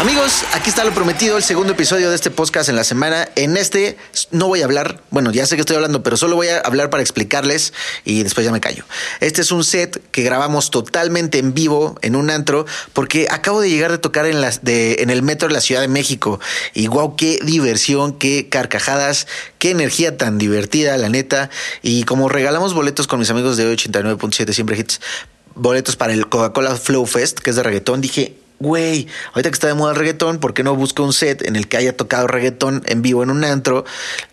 Amigos, aquí está lo prometido, el segundo episodio de este podcast en la semana. En este no voy a hablar, bueno, ya sé que estoy hablando, pero solo voy a hablar para explicarles y después ya me callo. Este es un set que grabamos totalmente en vivo en un antro porque acabo de llegar de tocar en, las, de, en el metro de la Ciudad de México y wow, qué diversión, qué carcajadas, qué energía tan divertida, la neta. Y como regalamos boletos con mis amigos de 89.7 Siempre Hits, boletos para el Coca-Cola Flow Fest, que es de reggaetón, dije, güey, ahorita que está de moda el reggaetón, ¿por qué no busco un set en el que haya tocado reggaetón en vivo en un antro?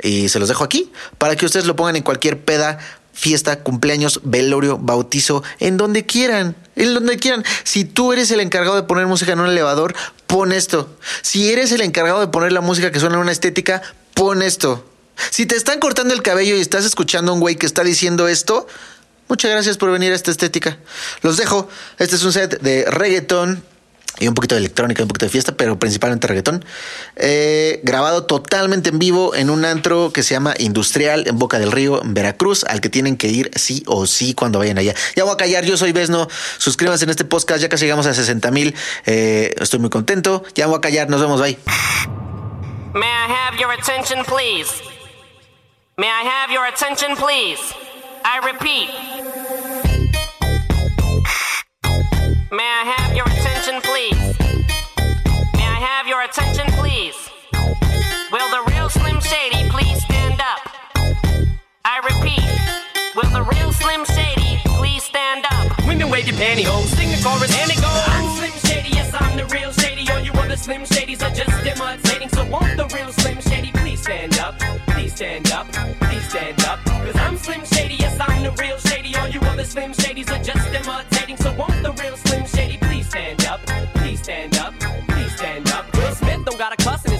Y se los dejo aquí para que ustedes lo pongan en cualquier peda, fiesta, cumpleaños, velorio, bautizo, en donde quieran, en donde quieran. Si tú eres el encargado de poner música en un elevador, pon esto. Si eres el encargado de poner la música que suena en una estética, pon esto. Si te están cortando el cabello y estás escuchando a un güey que está diciendo esto, muchas gracias por venir a esta estética. Los dejo. Este es un set de reggaetón y un poquito de electrónica, un poquito de fiesta, pero principalmente reggaetón. Eh, grabado totalmente en vivo en un antro que se llama Industrial en Boca del Río, en Veracruz, al que tienen que ir sí o sí cuando vayan allá. Ya voy a callar, yo soy Besno. Suscríbanse en este podcast, ya casi llegamos a 60 mil. Eh, estoy muy contento. Ya voy a callar, nos vemos, bye. May I have your attention, please? May I have your attention, please? I repeat. May I have your attention, please? May I have your attention, please? Will the real Slim Shady please stand up? I repeat. Will the real Slim Shady please stand up? Women wave your pantyhose, sing the chorus, and it goes. I'm Slim Shady, yes, I'm the real Shady. All you other Slim Shadys are just imitating. So won't the real Slim Shady please stand up? Please stand up, please stand up. Cause I'm Slim Shady, yes, I'm the real Shady. All you other Slim Shadys are just imitating.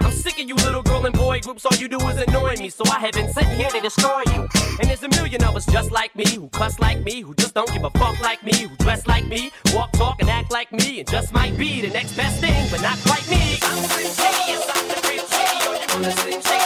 I'm sick of you little girl and boy groups, all you do is annoy me, so I have been sitting here to destroy you. And there's a million of us just like me, who cuss like me, who just don't give a fuck like me, who dress like me, walk, talk, and act like me, and just might be the next best thing, but not quite me. I'm the shady, I'm the real shady, all you wanna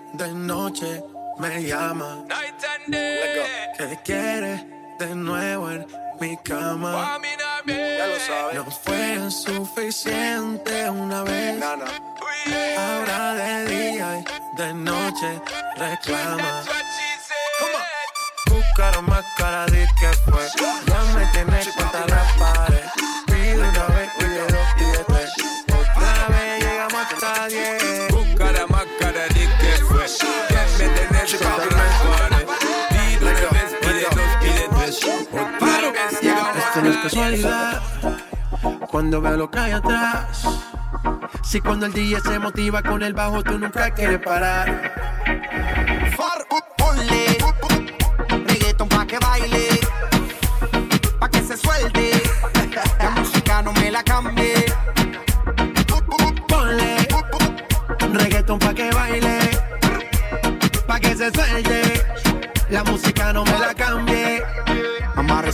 de noche me llama. Night and day. ¿Qué quieres de nuevo en mi cama? Ya lo sabes. No fue suficiente una vez. Nana. Ahora de día y de noche reclama. Buscar más cara de que fue. Ya me tienes contra la pared. Pide una vez, pide dos, pide tres. casualidad cuando veo lo que hay atrás. Si cuando el DJ se motiva con el bajo, tú nunca quieres parar.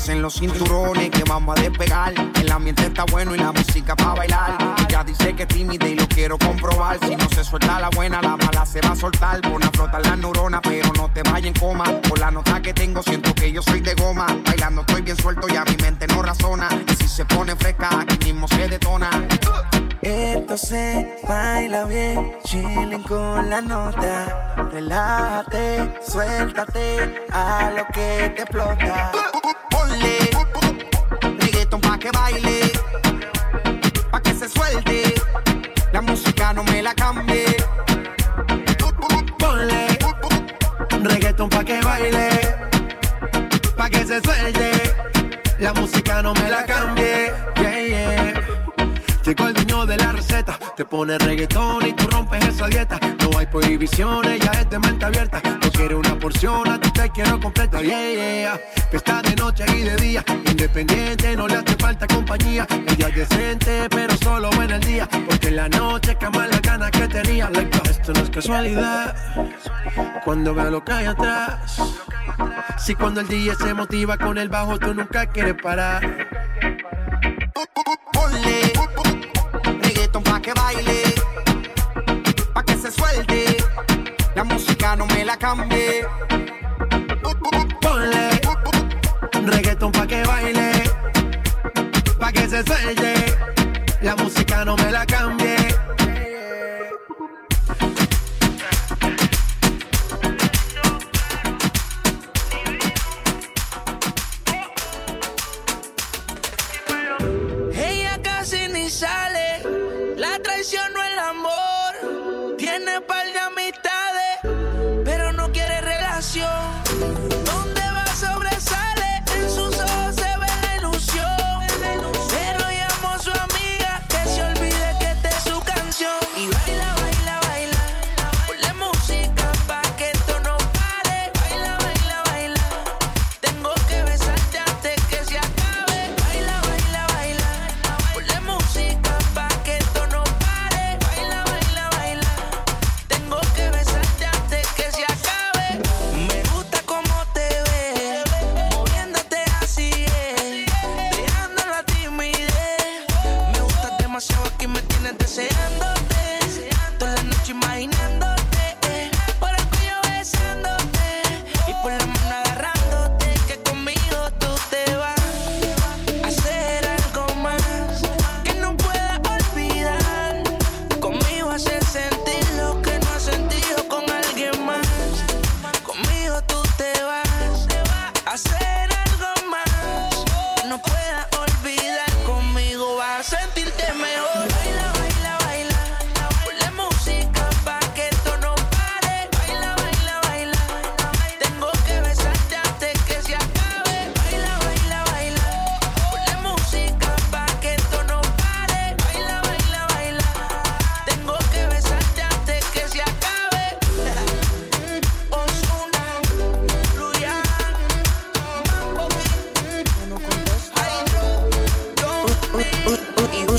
En los cinturones que vamos a despegar. El ambiente está bueno y la música para bailar. Ella dice que es tímida y lo quiero comprobar. Si no se suelta la buena, la mala se va a soltar. Pon a flotar la neurona, pero no te vayas en coma. Por la nota que tengo, siento que yo soy de goma. Bailando estoy bien suelto y a mi mente no razona. Y si se pone fresca, aquí mismo se detona. Esto se baila bien, chilling con la nota. Relájate, suéltate a lo que te explota. Ponle reggaeton pa' que baile, pa' que se suelte. La música no me la cambie. Ponle reggaeton pa' que baile, pa' que se suelte. La música no me la cambie. Yeah, yeah. Llegó el te pone reggaetón y tú rompes esa dieta. No hay prohibiciones, ya es de mente abierta. No quiere una porción, a ti te quiero completa. Yeah, yeah. Está de noche y de día, independiente, no le hace falta compañía. Ella es decente, pero solo en el día. Porque en la noche cama las ganas que tenía. Esto no es casualidad. Cuando veo lo que hay atrás. Si cuando el día se motiva con el bajo, tú nunca quieres parar. Reggaeton pa' que baile, pa' que se suelte. La música no me la cambie. Ponle reggaeton pa' que baile, pa' que se suelte. La música no me la cambie.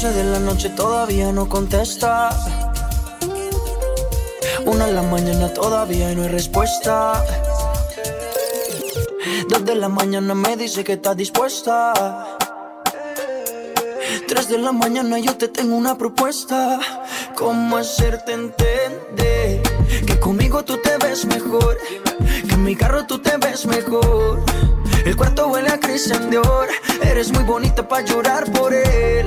12 de la noche todavía no contesta. Una de la mañana todavía no hay respuesta. Dos de la mañana me dice que está dispuesta. Tres de la mañana yo te tengo una propuesta. ¿Cómo hacerte entender que conmigo tú te ves mejor? Que en mi carro tú te ves mejor. El cuarto huele a cristian de oro. Eres muy bonita para llorar por él.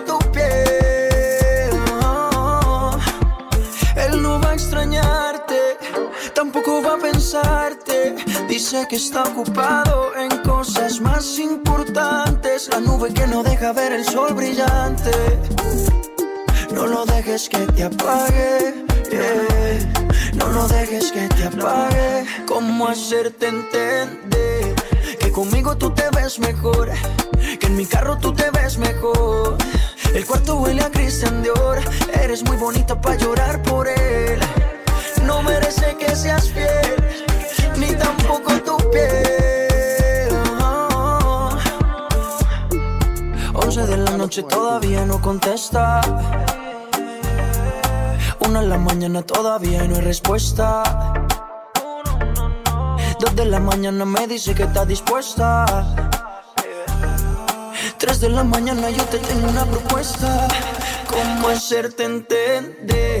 pensarte. Dice que está ocupado en cosas más importantes. La nube que no deja ver el sol brillante. No lo dejes que te apague. No lo dejes que te apague. ¿Cómo hacerte entender que conmigo tú te ves mejor? Que en mi carro tú te ves mejor. El cuarto huele a Christian Dior. Eres muy bonita para llorar por él. No merece que seas fiel, ni tampoco tu piel. 11 de la noche todavía no contesta. Una en la mañana todavía no hay respuesta. Dos de la mañana me dice que está dispuesta. Tres de la mañana yo te tengo una propuesta. ¿Cómo hacerte entender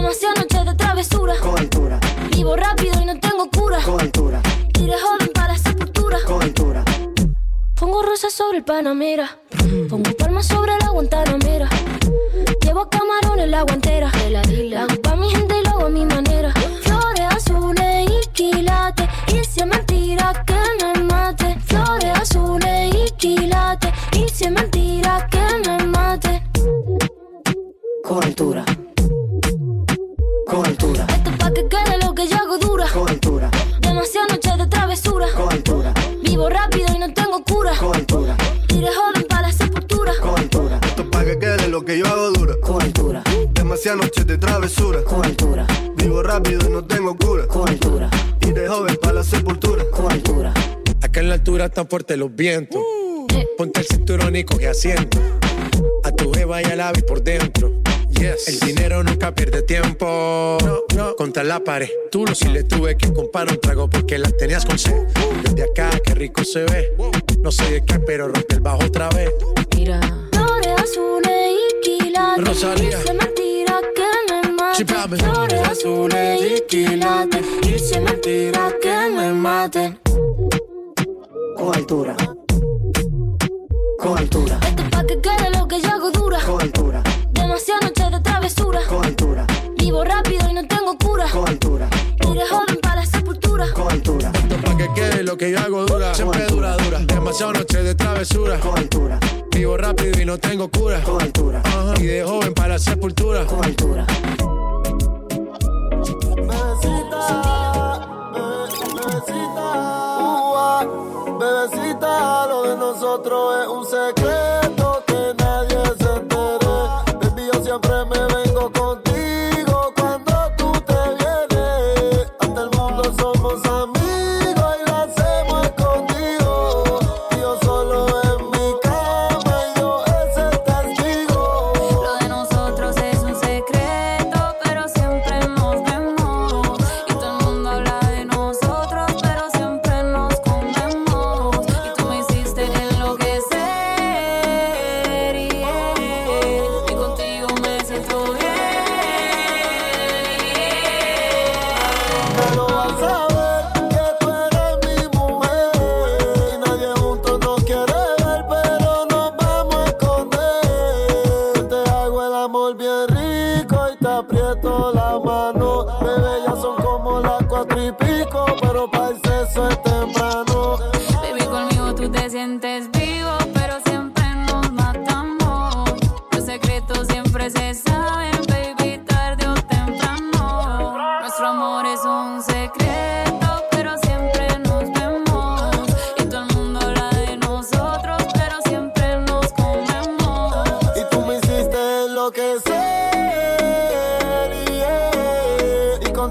Demasiadas noches de travesura. con altura, Vivo rápido y no tengo cura. con altura, Iré joven para la sepultura. con altura. Pongo rosas sobre el Panamera. Pongo palmas sobre la Guantanamera. Llevo camarones la guantera. La hago pa' mi gente y lo hago a mi manera. Flores azules y quilates. Y si es mentira que me mate. Flores azules y quilates. Y si es mentira que me mate. Con altura, que yo hago dura. con altura, Demasiadas noches de travesura. con altura, Vivo rápido y no tengo cura. con altura, Iré joven para la sepultura. con altura, Esto es pa' que quede lo que yo hago dura. con altura, Demasiadas noches de travesura. con altura, Vivo rápido y no tengo cura. con altura, Y de joven pa' la sepultura. con altura. Acá en la altura están fuertes los vientos. Ponte el cinturón y coge asiento. A tu jeva y al ave por dentro. Yes. El dinero nunca pierde tiempo. Contra la pared. Tú lo si le tuve que comprar un trago porque las tenías con sed. Desde acá, qué rico se ve. No sé de qué, pero rompe el bajo otra vez. Mira. Flores azules y quilates. Rosalía. Y si es mentira que me mate. Sí. Flores azules y quilates. Y si es mentira que me maten. Con altura, con altura, Esto es pa' que quede lo que yo hago dura. con altura, altura, Esto pa' que quede lo que yo hago dura. Siempre dura, dura. Demasiadas noches de travesura. con altura, Vivo rápido y no tengo cura. con altura, Ajá. Y de joven para la sepultura. con altura. Ua, Bebecita, lo de nosotros es un secreto que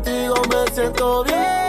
contigo me siento bien.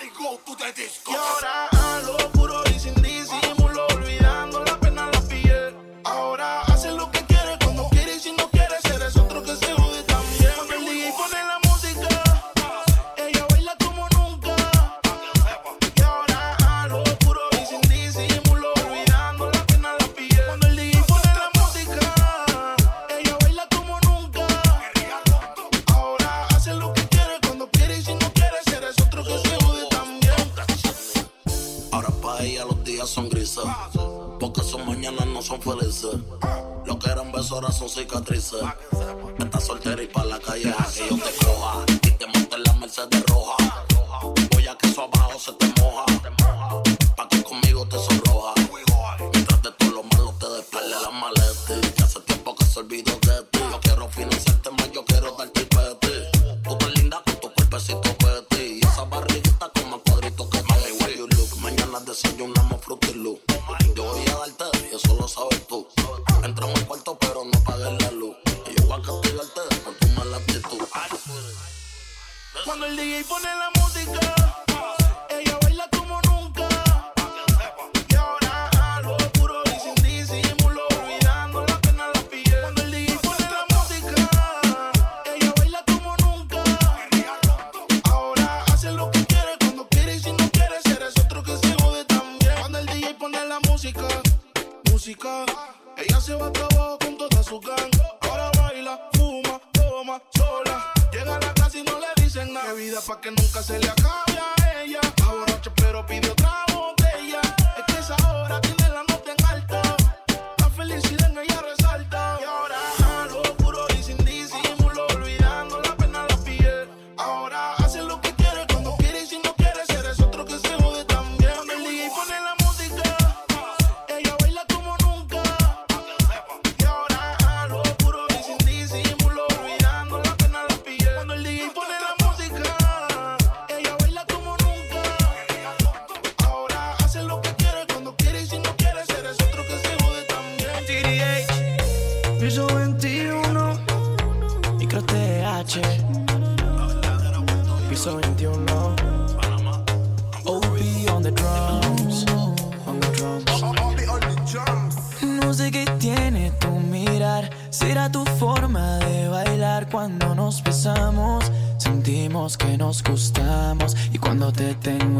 Everybody go to the disco. nos gustamos. Y cuando te tengo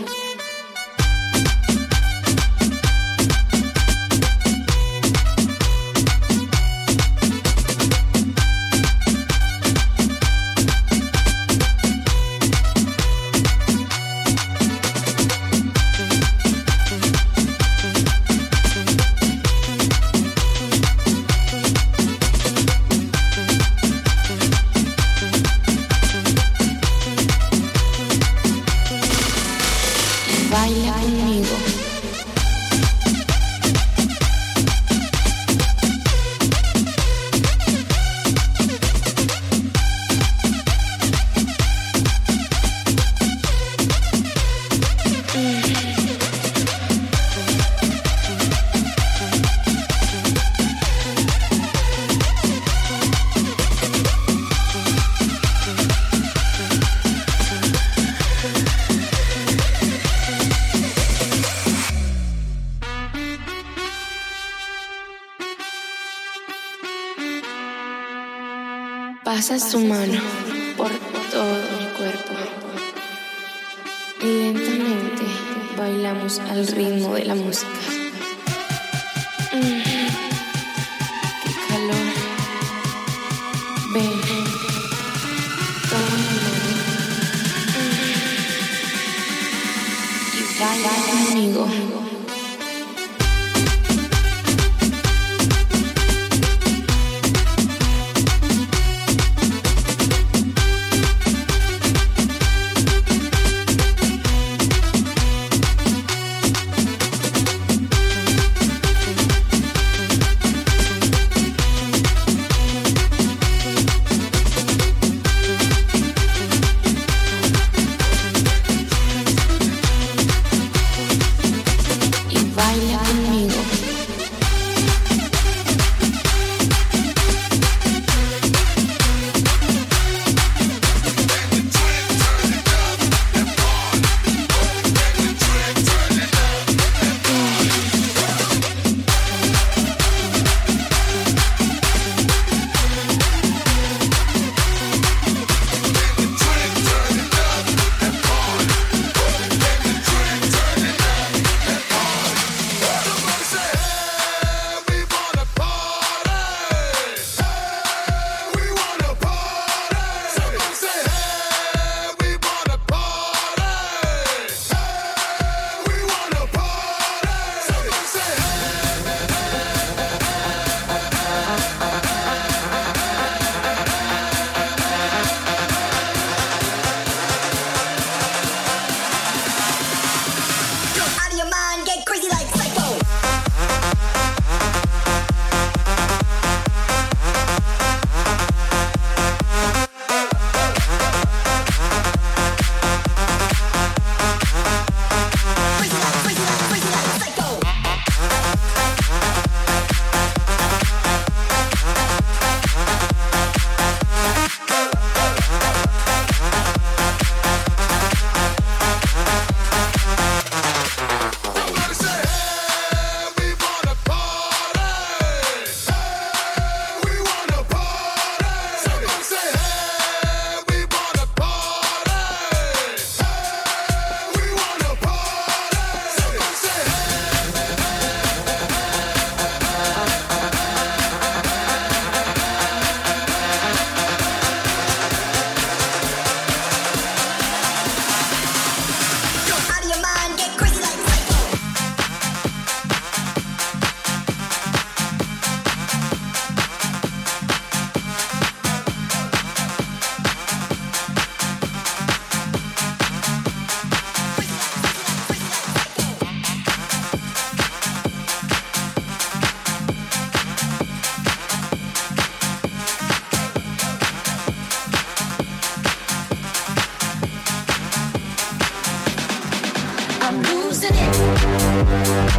humano. I'm losing it.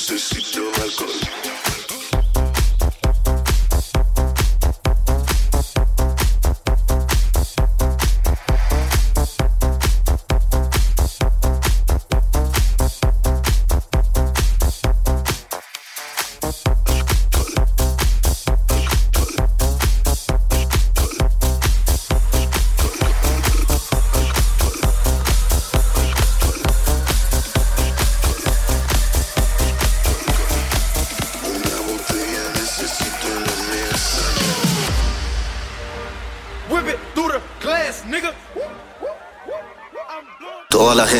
necesito